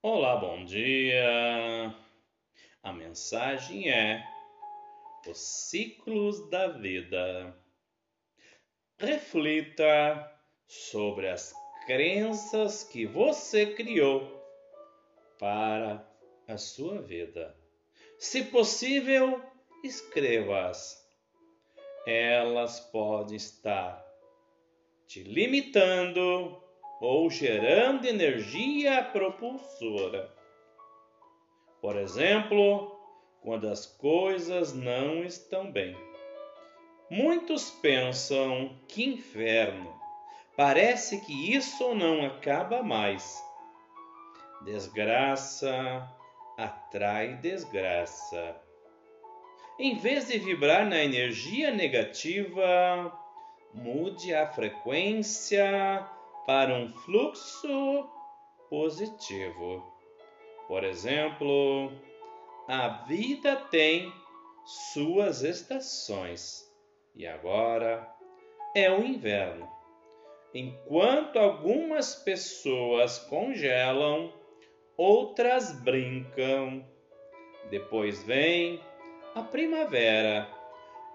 Olá, bom dia. A mensagem é os ciclos da vida. Reflita sobre as crenças que você criou para a sua vida. Se possível, escreva-as. Elas podem estar te limitando ou gerando energia propulsora. Por exemplo, quando as coisas não estão bem. Muitos pensam que inferno. Parece que isso não acaba mais. Desgraça atrai desgraça. Em vez de vibrar na energia negativa, mude a frequência para um fluxo positivo. Por exemplo, a vida tem suas estações e agora é o inverno. Enquanto algumas pessoas congelam, outras brincam. Depois vem a primavera,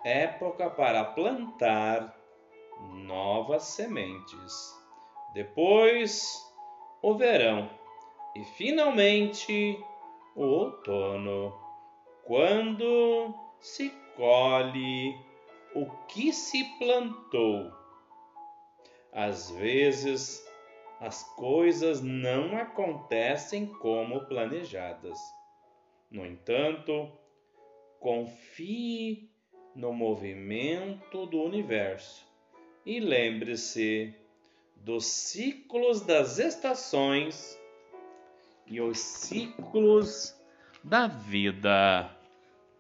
época para plantar novas sementes depois o verão e finalmente o outono, quando se colhe o que se plantou. Às vezes as coisas não acontecem como planejadas. No entanto, confie no movimento do universo e lembre-se dos ciclos das estações e os ciclos da vida.